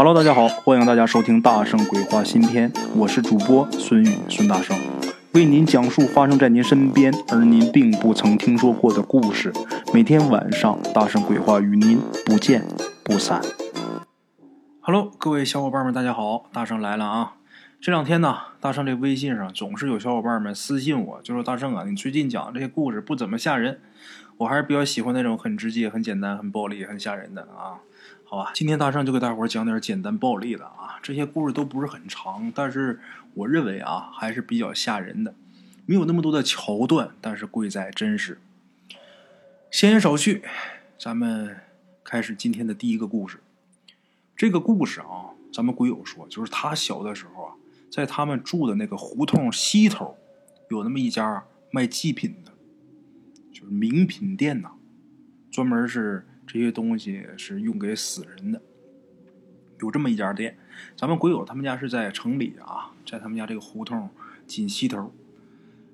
Hello，大家好，欢迎大家收听《大圣鬼话》新篇，我是主播孙宇，孙大圣为您讲述发生在您身边而您并不曾听说过的故事。每天晚上，《大圣鬼话》与您不见不散。Hello，各位小伙伴们，大家好，大圣来了啊！这两天呢，大圣这微信上总是有小伙伴们私信我，就说大圣啊，你最近讲这些故事不怎么吓人，我还是比较喜欢那种很直接、很简单、很暴力、很吓人的啊。好吧，今天大圣就给大伙讲点简单暴力的啊。这些故事都不是很长，但是我认为啊，还是比较吓人的，没有那么多的桥段，但是贵在真实。闲言少叙，咱们开始今天的第一个故事。这个故事啊，咱们鬼友说，就是他小的时候啊，在他们住的那个胡同西头，有那么一家卖祭品的，就是名品店呐，专门是。这些东西是用给死人的，有这么一家店。咱们鬼友他们家是在城里啊，在他们家这个胡同紧西头。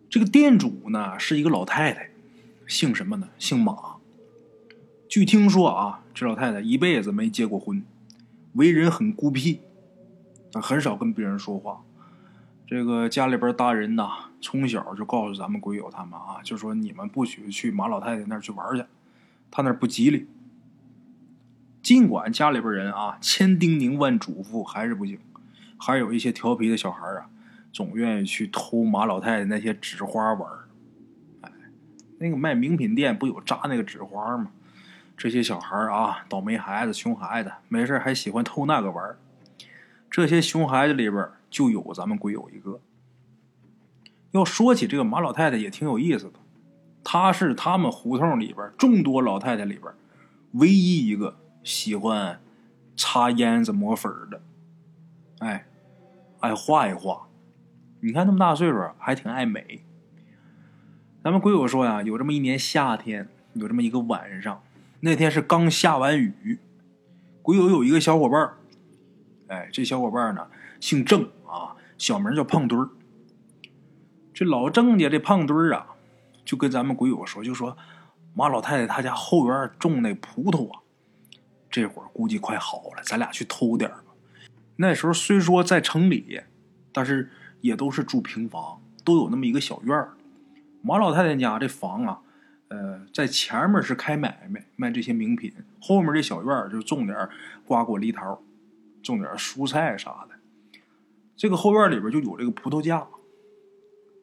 这个店主呢是一个老太太，姓什么呢？姓马。据听说啊，这老太太一辈子没结过婚，为人很孤僻，很少跟别人说话。这个家里边大人呐，从小就告诉咱们鬼友他们啊，就说你们不许去马老太太那儿去玩去，他那儿不吉利。尽管家里边人啊千叮咛万嘱咐，还是不行。还有一些调皮的小孩啊，总愿意去偷马老太太那些纸花玩哎，那个卖名品店不有扎那个纸花吗？这些小孩啊，倒霉孩子、熊孩子，没事还喜欢偷那个玩这些熊孩子里边就有咱们鬼友一个。要说起这个马老太太也挺有意思的，她是他们胡同里边众多老太太里边唯一一个。喜欢擦胭子抹粉的，哎，爱画一画。你看那么大岁数，还挺爱美。咱们鬼友说呀，有这么一年夏天，有这么一个晚上，那天是刚下完雨。鬼友有一个小伙伴哎，这小伙伴呢姓郑啊，小名叫胖墩儿。这老郑家这胖墩儿啊，就跟咱们鬼友说，就说马老太太她家后院种那葡萄啊。这会儿估计快好了，咱俩去偷点吧。那时候虽说在城里，但是也都是住平房，都有那么一个小院儿。马老太太家这房啊，呃，在前面是开买卖，卖这些名品；后面这小院儿就种点瓜果梨桃，种点蔬菜啥的。这个后院里边就有这个葡萄架，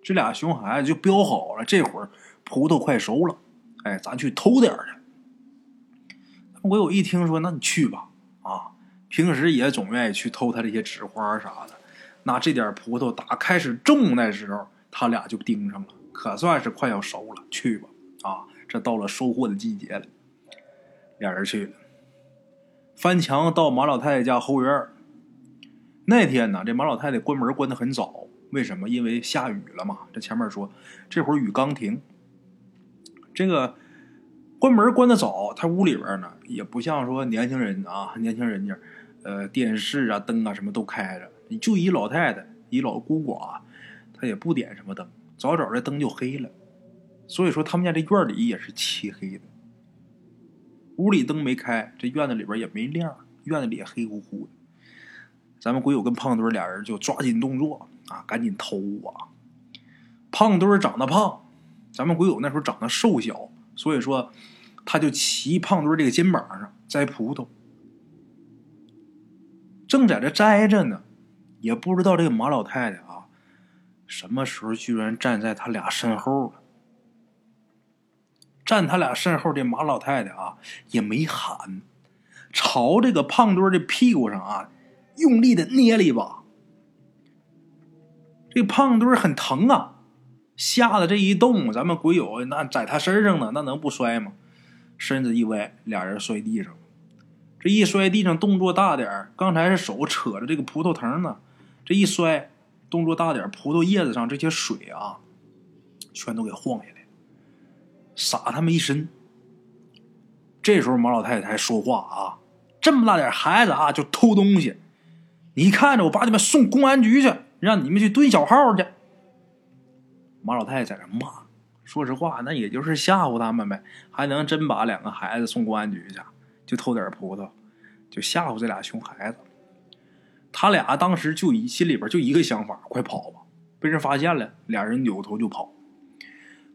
这俩熊孩子就标好了，这会儿葡萄快熟了，哎，咱去偷点去。我有一听说，那你去吧，啊，平时也总愿意去偷他这些纸花啥的。那这点葡萄打开始种那时候，他俩就盯上了，可算是快要熟了。去吧，啊，这到了收获的季节了，俩人去了。翻墙到马老太太家后院那天呢，这马老太太关门关的很早，为什么？因为下雨了嘛。这前面说，这会儿雨刚停，这个。关门关的早，他屋里边呢也不像说年轻人啊，年轻人家，呃，电视啊、灯啊什么都开着。你就一老太太，一老孤寡，他也不点什么灯，早早的灯就黑了。所以说他们家这院里也是漆黑的，屋里灯没开，这院子里边也没亮，院子里也黑乎乎的。咱们鬼友跟胖墩俩人就抓紧动作啊，赶紧偷啊。胖墩长得胖，咱们鬼友那时候长得瘦小。所以说，他就骑胖墩这个肩膀上摘葡萄，正在这摘着呢，也不知道这个马老太太啊，什么时候居然站在他俩身后了。站他俩身后的马老太太啊，也没喊，朝这个胖墩的屁股上啊，用力的捏了一把。这胖墩很疼啊。吓得这一动，咱们鬼友那在他身上呢，那能不摔吗？身子一歪，俩人摔地上。这一摔地上，动作大点刚才是手扯着这个葡萄藤呢，这一摔，动作大点葡萄叶子上这些水啊，全都给晃下来，洒他们一身。这时候马老太太还说话啊：“这么大点孩子啊，就偷东西，你看着我把你们送公安局去，让你们去蹲小号去。”马老太在那骂，说实话，那也就是吓唬他们呗，还能真把两个孩子送公安局去？就偷点葡萄，就吓唬这俩熊孩子。他俩当时就一心里边就一个想法：快跑吧！被人发现了，俩人扭头就跑。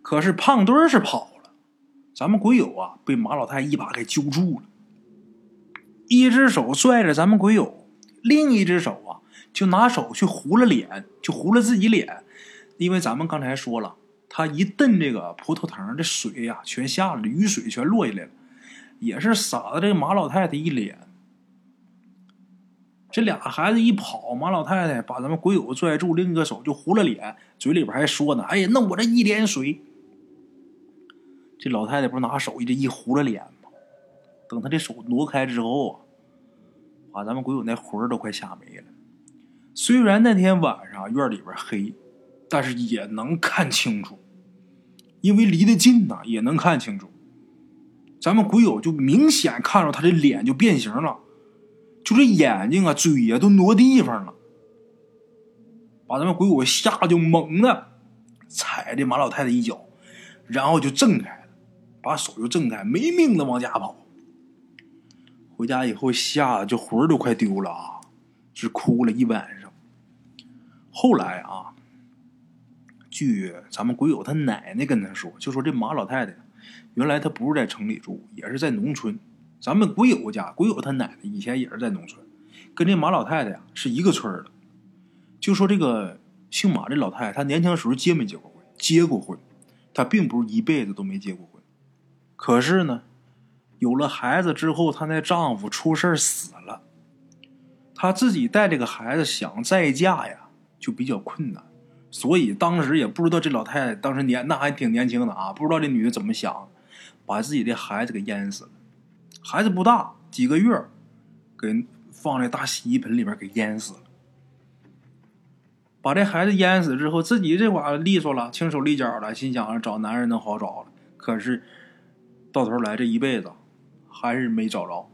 可是胖墩儿是跑了，咱们鬼友啊被马老太一把给揪住了，一只手拽着咱们鬼友，另一只手啊就拿手去糊了脸，就糊了自己脸，因为咱们刚才说了，他一蹬这个葡萄藤，这水呀全下了，雨水全落下来了，也是洒了这个马老太太一脸。这俩孩子一跑，马老太太把咱们鬼友拽住，另一个手就糊了脸，嘴里边还说呢：“哎呀，那我这一脸水。”这老太太不是拿手一这一糊了脸吗？等她这手挪开之后啊，把咱们鬼友那魂儿都快吓没了。虽然那天晚上院里边黑，但是也能看清楚，因为离得近呐，也能看清楚。咱们鬼友就明显看着他这脸就变形了。就这眼睛啊，嘴呀都挪地方了，把咱们鬼友吓得就猛的踩这马老太太一脚，然后就挣开了，把手就挣开，没命的往家跑。回家以后吓得就魂儿都快丢了啊，是哭了一晚上。后来啊，据咱们鬼友他奶奶跟他说，就说这马老太太原来她不是在城里住，也是在农村。咱们鬼友家，鬼友他奶奶以前也是在农村，跟这马老太太呀是一个村的。就说这个姓马这老太太，她年轻时候结没结过婚？结过婚，她并不是一辈子都没结过婚。可是呢，有了孩子之后，她那丈夫出事死了，她自己带这个孩子想再嫁呀，就比较困难。所以当时也不知道这老太太当时年那还挺年轻的啊，不知道这女的怎么想，把自己的孩子给淹死了。孩子不大，几个月，给放在大洗衣盆里边给淹死了。把这孩子淹死之后，自己这会利索了，轻手利脚了，心想找男人能好找了。可是到头来这一辈子还是没找着，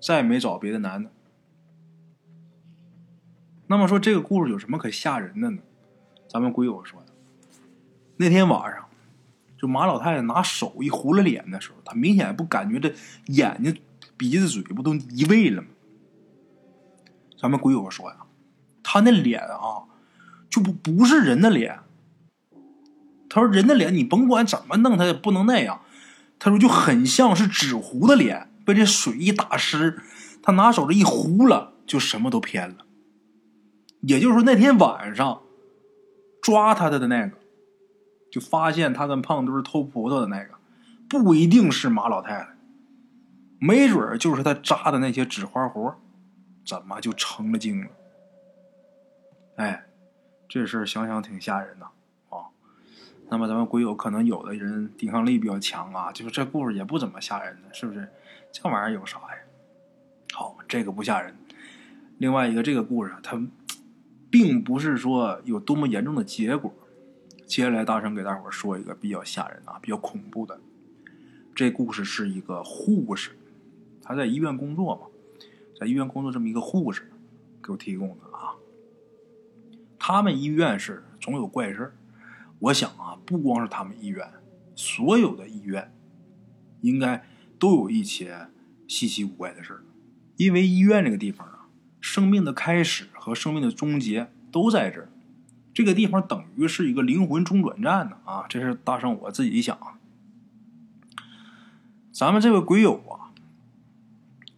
再也没找别的男的。那么说这个故事有什么可吓人的呢？咱们鬼友说的，那天晚上。就马老太太拿手一糊了脸的时候，她明显不感觉这眼睛、鼻子、嘴不都移位了吗？咱们鬼友说呀，他那脸啊，就不不是人的脸。他说人的脸你甭管怎么弄，他也不能那样。他说就很像是纸糊的脸，被这水一打湿，他拿手这一糊了，就什么都偏了。也就是说那天晚上抓他的的那个。就发现他跟胖墩偷葡萄的那个，不一定是马老太太，没准就是他扎的那些纸花活，怎么就成了精了？哎，这事儿想想挺吓人的啊。那么咱们鬼友可能有的人抵抗力比较强啊，就是这故事也不怎么吓人的，是不是？这玩意儿有啥呀？好，这个不吓人。另外一个，这个故事它并不是说有多么严重的结果。接下来，大声给大伙说一个比较吓人啊、比较恐怖的。这故事是一个护士，他在医院工作嘛，在医院工作这么一个护士给我提供的啊。他们医院是总有怪事我想啊，不光是他们医院，所有的医院应该都有一些稀奇古怪的事因为医院这个地方，生命的开始和生命的终结都在这儿。这个地方等于是一个灵魂中转站呢啊！这是大圣我自己想，咱们这位鬼友啊，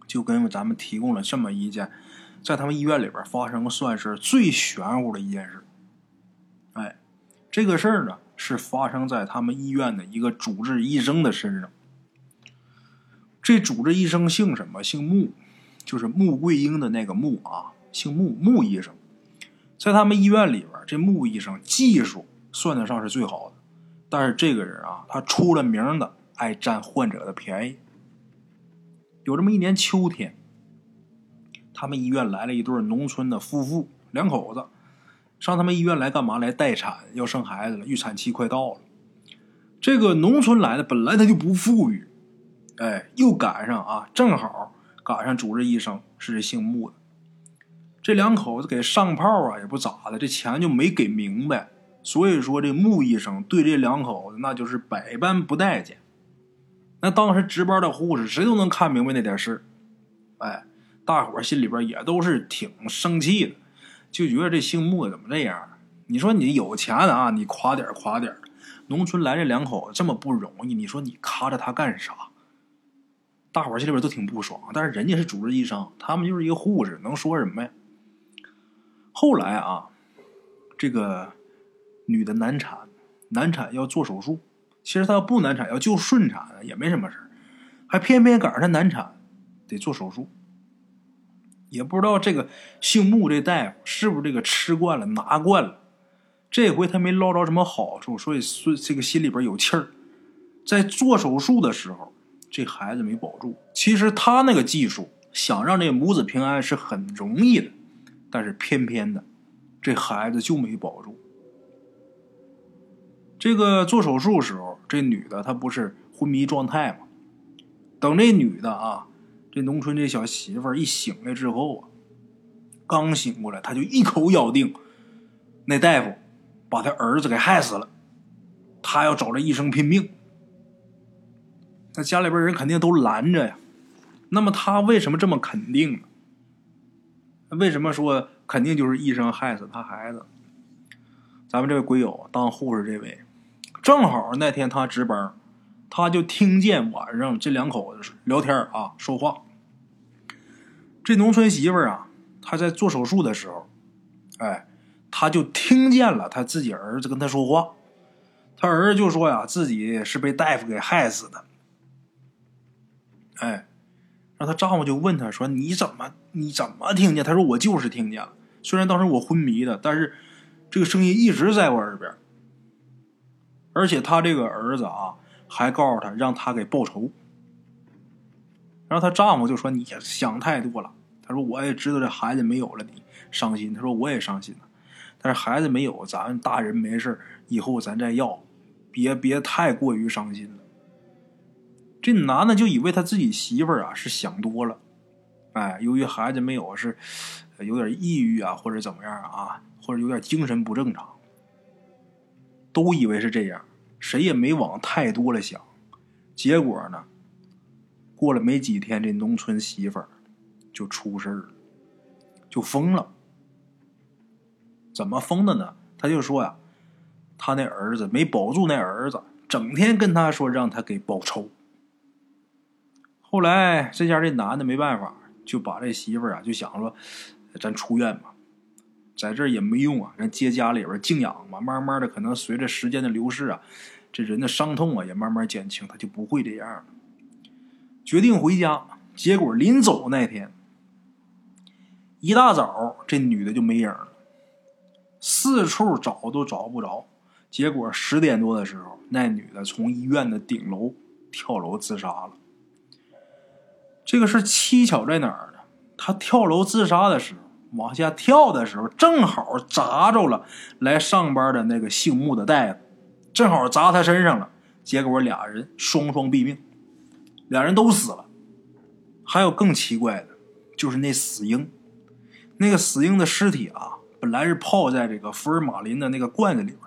就跟咱们提供了这么一件，在他们医院里边发生算是最玄乎的一件事。哎，这个事儿呢是发生在他们医院的一个主治医生的身上。这主治医生姓什么？姓穆，就是穆桂英的那个穆啊，姓穆，穆医生。在他们医院里边，这穆医生技术算得上是最好的，但是这个人啊，他出了名的爱占患者的便宜。有这么一年秋天，他们医院来了一对农村的夫妇，两口子上他们医院来干嘛？来待产，要生孩子了，预产期快到了。这个农村来的本来他就不富裕，哎，又赶上啊，正好赶上主治医生是姓穆的。这两口子给上炮啊，也不咋的，这钱就没给明白。所以说，这穆医生对这两口子那就是百般不待见。那当时值班的护士谁都能看明白那点事哎，大伙儿心里边也都是挺生气的，就觉得这姓穆的怎么这样？你说你有钱啊，你夸点夸点农村来这两口子这么不容易，你说你咔着他干啥？大伙儿心里边都挺不爽。但是人家是主治医生，他们就是一个护士，能说什么呀？后来啊，这个女的难产，难产要做手术。其实她要不难产，要就顺产也没什么事还偏偏赶上她难产，得做手术。也不知道这个姓穆这大夫是不是这个吃惯了拿惯了。这回他没捞着什么好处，所以这个心里边有气儿。在做手术的时候，这孩子没保住。其实他那个技术，想让这母子平安是很容易的，但是偏偏的，这孩子就没保住。这个做手术时候，这女的她不是昏迷状态吗？等这女的啊，这农村这小媳妇一醒来之后啊，刚醒过来，她就一口咬定那大夫。把他儿子给害死了，她要找这医生拼命。那家里边人肯定都拦着呀。那么他为什么这么肯定呢？为什么说肯定就是医生害死他孩子？咱们这位鬼友当护士这位，正好那天他值班，他就听见晚上这两口子聊天啊说话。这农村媳妇啊，她在做手术的时候，哎。他就听见了他自己儿子跟他说话，他儿子就说呀，自己是被大夫给害死的。哎，然后他丈夫就问他说：“你怎么你怎么听见？”他说：“我就是听见了，虽然当时我昏迷的，但是这个声音一直在我耳边。而且他这个儿子啊，还告诉他让他给报仇。”然后他丈夫就说：“你想太多了。”他说：“我也知道这孩子没有了，你伤心。”他说：“我也伤心了。”但是孩子没有，咱大人没事以后咱再要，别别太过于伤心了。这男的就以为他自己媳妇儿啊是想多了，哎，由于孩子没有是有点抑郁啊，或者怎么样啊，或者有点精神不正常，都以为是这样，谁也没往太多了想。结果呢，过了没几天，这农村媳妇儿就出事儿了，就疯了。怎么疯的呢？他就说呀，他那儿子没保住，那儿子整天跟他说让他给报仇。后来这家这男的没办法，就把这媳妇儿啊就想说，咱出院吧，在这儿也没用啊，咱接家里边静养嘛。慢慢的，可能随着时间的流逝啊，这人的伤痛啊也慢慢减轻，他就不会这样了。决定回家，结果临走那天，一大早这女的就没影了。四处找都找不着，结果十点多的时候，那女的从医院的顶楼跳楼自杀了。这个是蹊跷在哪儿呢？他跳楼自杀的时候，往下跳的时候，正好砸着了来上班的那个姓穆的大夫，正好砸他身上了。结果俩人双双毙命，俩人都死了。还有更奇怪的，就是那死婴，那个死婴的尸体啊。本来是泡在这个福尔马林的那个罐子里边，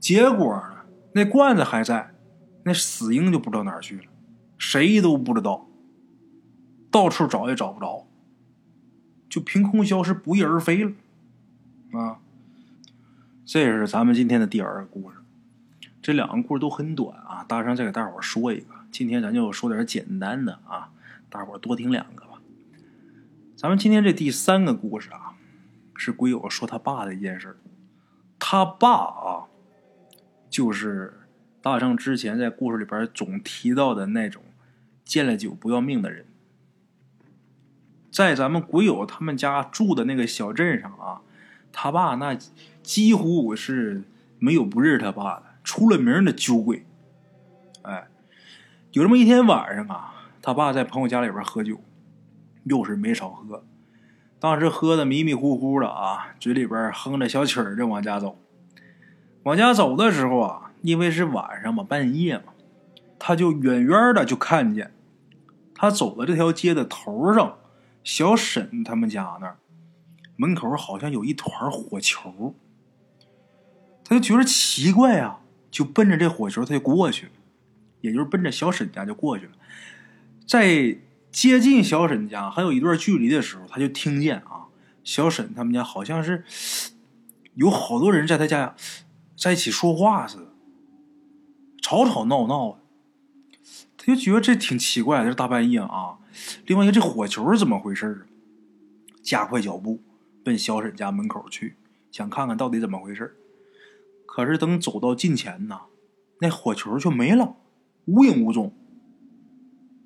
结果呢，那罐子还在，那死婴就不知道哪儿去了，谁都不知道，到处找也找不着，就凭空消失，不翼而飞了，啊！这是咱们今天的第二个故事，这两个故事都很短啊，大圣再给大伙说一个，今天咱就说点简单的啊，大伙多听两个吧。咱们今天这第三个故事啊。是鬼友说他爸的一件事他爸啊，就是大圣之前在故事里边总提到的那种见了酒不要命的人。在咱们鬼友他们家住的那个小镇上啊，他爸那几乎是没有不认识他爸的，出了名的酒鬼。哎，有这么一天晚上啊，他爸在朋友家里边喝酒，又是没少喝。当时喝的迷迷糊糊的啊，嘴里边哼着小曲儿就往家走。往家走的时候啊，因为是晚上嘛，半夜嘛，他就远远的就看见，他走的这条街的头上，小沈他们家那儿门口好像有一团火球。他就觉得奇怪啊，就奔着这火球他就过去了，也就是奔着小沈家就过去了，在。接近小沈家还有一段距离的时候，他就听见啊，小沈他们家好像是有好多人在他家在一起说话似的，吵吵闹闹的。他就觉得这挺奇怪，这大半夜啊。另外一个，这火球是怎么回事加快脚步奔小沈家门口去，想看看到底怎么回事可是等走到近前呐，那火球却没了，无影无踪。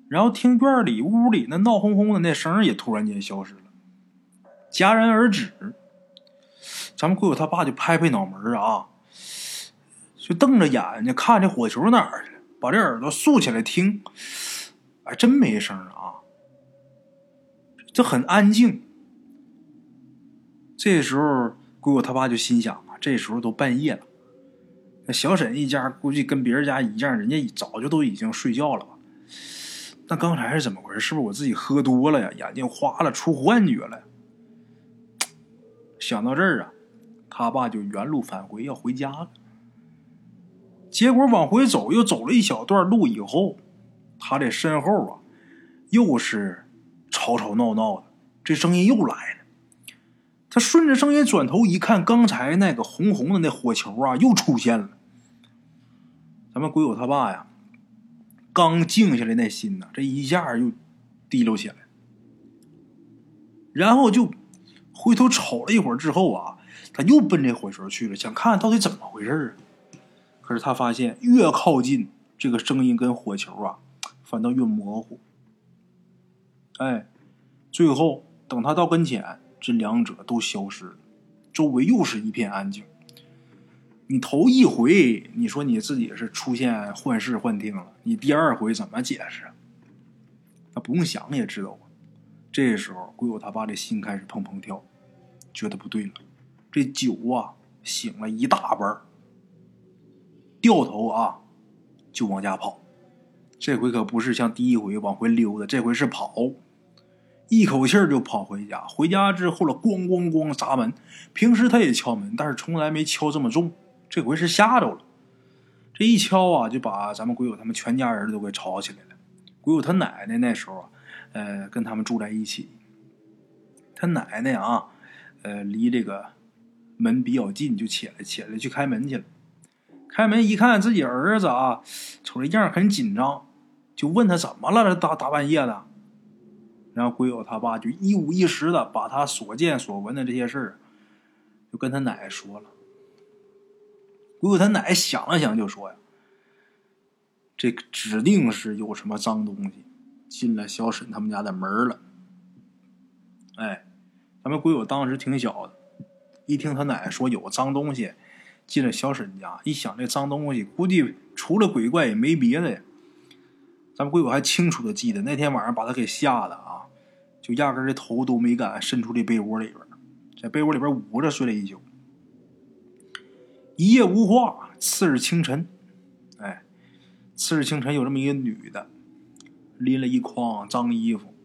然后听院里屋里那闹哄哄的那声也突然间消失了，戛然而止。咱们鬼友他爸就拍拍脑门啊，就瞪着眼睛看这火球哪儿去了，把这耳朵竖起来听，哎，真没声啊，这很安静。这时候鬼友他爸就心想啊，这时候都半夜了，那小沈一家估计跟别人家一样，人家早就都已经睡觉了吧。那刚才是怎么回事？是不是我自己喝多了呀？眼睛花了，出幻觉了？想到这儿啊，他爸就原路返回，要回家了。结果往回走，又走了一小段路以后，他这身后啊，又是吵吵闹闹的，这声音又来了。他顺着声音转头一看，刚才那个红红的那火球啊，又出现了。咱们鬼友他爸呀。刚静下来，那心呐，这一下又提溜起来，然后就回头瞅了一会儿之后啊，他又奔这火球去了，想看看到底怎么回事啊。可是他发现越靠近，这个声音跟火球啊，反倒越模糊。哎，最后等他到跟前，这两者都消失了，周围又是一片安静。你头一回，你说你自己是出现幻视幻听了，你第二回怎么解释？他不用想也知道啊。这时候，鬼友他爸的心开始砰砰跳，觉得不对了。这酒啊，醒了一大半掉头啊，就往家跑。这回可不是像第一回往回溜达，这回是跑，一口气就跑回家。回家之后了，咣咣咣砸门。平时他也敲门，但是从来没敲这么重。这回是吓着了，这一敲啊，就把咱们鬼友他们全家人都给吵起来了。鬼友他奶奶那时候啊，呃，跟他们住在一起。他奶奶啊，呃，离这个门比较近，就起来起来去开门去了。开门一看，自己儿子啊，瞅这样很紧张，就问他怎么了？这大大半夜的。然后鬼友他爸就一五一十的把他所见所闻的这些事儿，就跟他奶奶说了。鬼友他奶奶想了想，就说：“呀，这指定是有什么脏东西进了小沈他们家的门了。”哎，咱们鬼友当时挺小的，一听他奶说有脏东西进了小沈家，一想这脏东西，估计除了鬼怪也没别的呀。咱们鬼友还清楚的记得那天晚上把他给吓的啊，就压根儿这头都没敢伸出这被窝里边，在被窝里边捂着睡了一宿。一夜无话。次日清晨，哎，次日清晨有这么一个女的，拎了一筐脏衣服，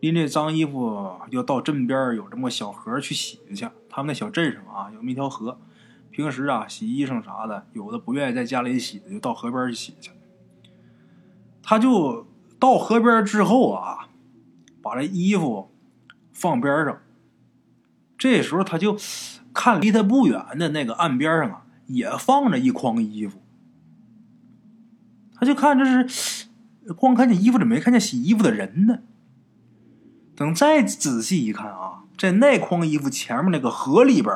拎这脏衣服要到镇边有这么小河去洗去。他们那小镇上啊，有那么一条河，平时啊洗衣裳啥的，有的不愿意在家里洗的，就到河边去洗去。他就到河边之后啊，把这衣服放边上。这时候他就。看离他不远的那个岸边上啊，也放着一筐衣服。他就看这是，光看见衣服，怎么没看见洗衣服的人呢？等再仔细一看啊，在那筐衣服前面那个河里边，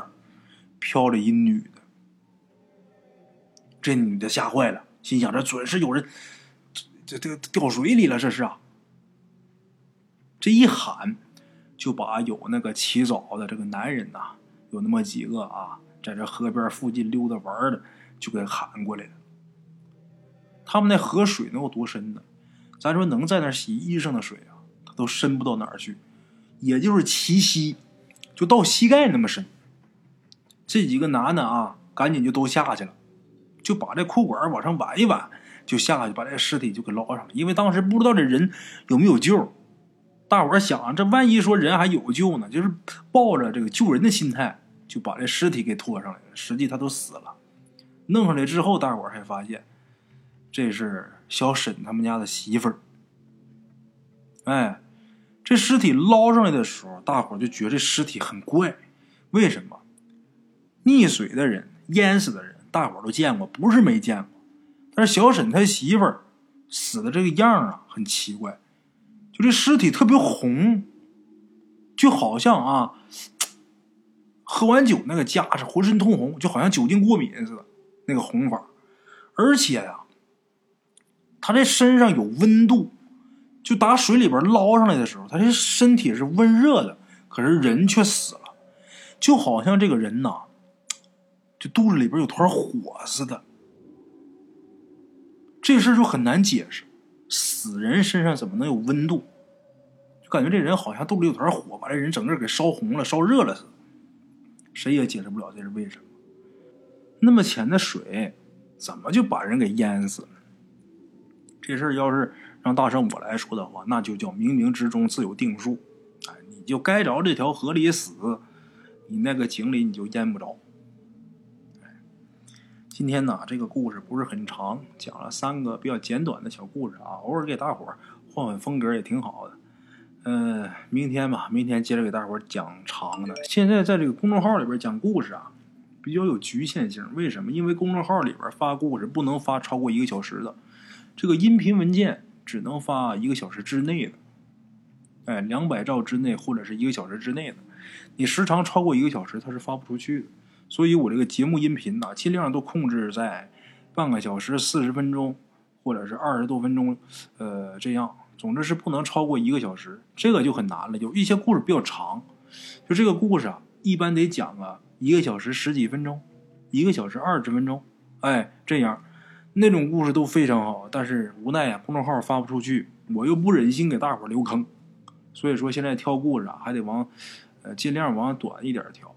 飘着一女的。这女的吓坏了，心想：这准是有人，这这掉水里了，这是啊！这一喊，就把有那个洗澡的这个男人呐。有那么几个啊，在这河边附近溜达玩的，就给喊过来了。他们那河水能有多深呢？咱说能在那洗衣裳的水啊，它都深不到哪儿去，也就是齐膝，就到膝盖那么深。这几个男的啊，赶紧就都下去了，就把这裤管往上挽一挽，就下去把这尸体就给捞上了。因为当时不知道这人有没有救。大伙儿想，这万一说人还有救呢？就是抱着这个救人的心态，就把这尸体给拖上来了。实际他都死了。弄上来之后，大伙儿才发现，这是小沈他们家的媳妇儿。哎，这尸体捞上来的时候，大伙就觉得这尸体很怪，为什么？溺水的人、淹死的人，大伙都见过，不是没见过。但是小沈他媳妇儿死的这个样啊，很奇怪，就这尸体特别红，就好像啊，喝完酒那个架势，浑身通红，就好像酒精过敏似的，那个红法。而且呀，他这身上有温度，就打水里边捞上来的时候，他这身体是温热的，可是人却死了，就好像这个人呐，就肚子里边有团火似的。这事就很难解释，死人身上怎么能有温度？就感觉这人好像肚里有团火，把这人整个给烧红了、烧热了似的，谁也解释不了这是为什么。那么浅的水。怎么就把人给淹死了？这事儿要是让大圣我来说的话，那就叫冥冥之中自有定数。哎，你就该着这条河里死，你那个井里你就淹不着。今天呢，这个故事不是很长，讲了三个比较简短的小故事啊，偶尔给大伙儿换换风格也挺好的。嗯，明天吧，明天接着给大伙儿讲长的。现在在这个公众号里边讲故事啊。比较有局限性，为什么？因为公众号里边发故事不能发超过一个小时的，这个音频文件只能发一个小时之内的，哎，两百兆之内或者是一个小时之内的，你时长超过一个小时，它是发不出去的。所以我这个节目音频呢，尽量都控制在半个小时、四十分钟或者是二十多分钟，呃，这样，总之是不能超过一个小时。这个就很难了，有一些故事比较长，就这个故事啊，一般得讲啊。一个小时十几分钟，一个小时二十分钟，哎，这样，那种故事都非常好。但是无奈呀，公众号发不出去，我又不忍心给大伙留坑，所以说现在挑故事啊，还得往，呃，尽量往短一点挑，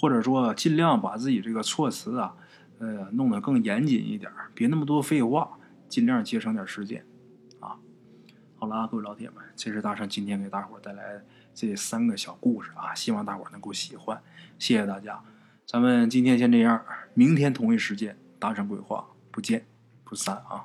或者说尽量把自己这个措辞啊，呃，弄得更严谨一点，别那么多废话，尽量节省点时间，啊，好了，各位老铁们，这是大圣今天给大伙带来这三个小故事啊，希望大伙能够喜欢。谢谢大家，咱们今天先这样，明天同一时间大圣鬼话不见不散啊。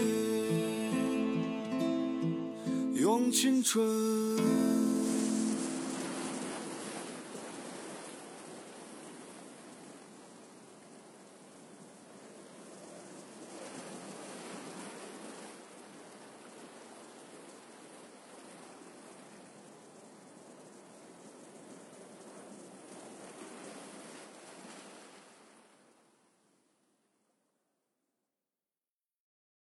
青春。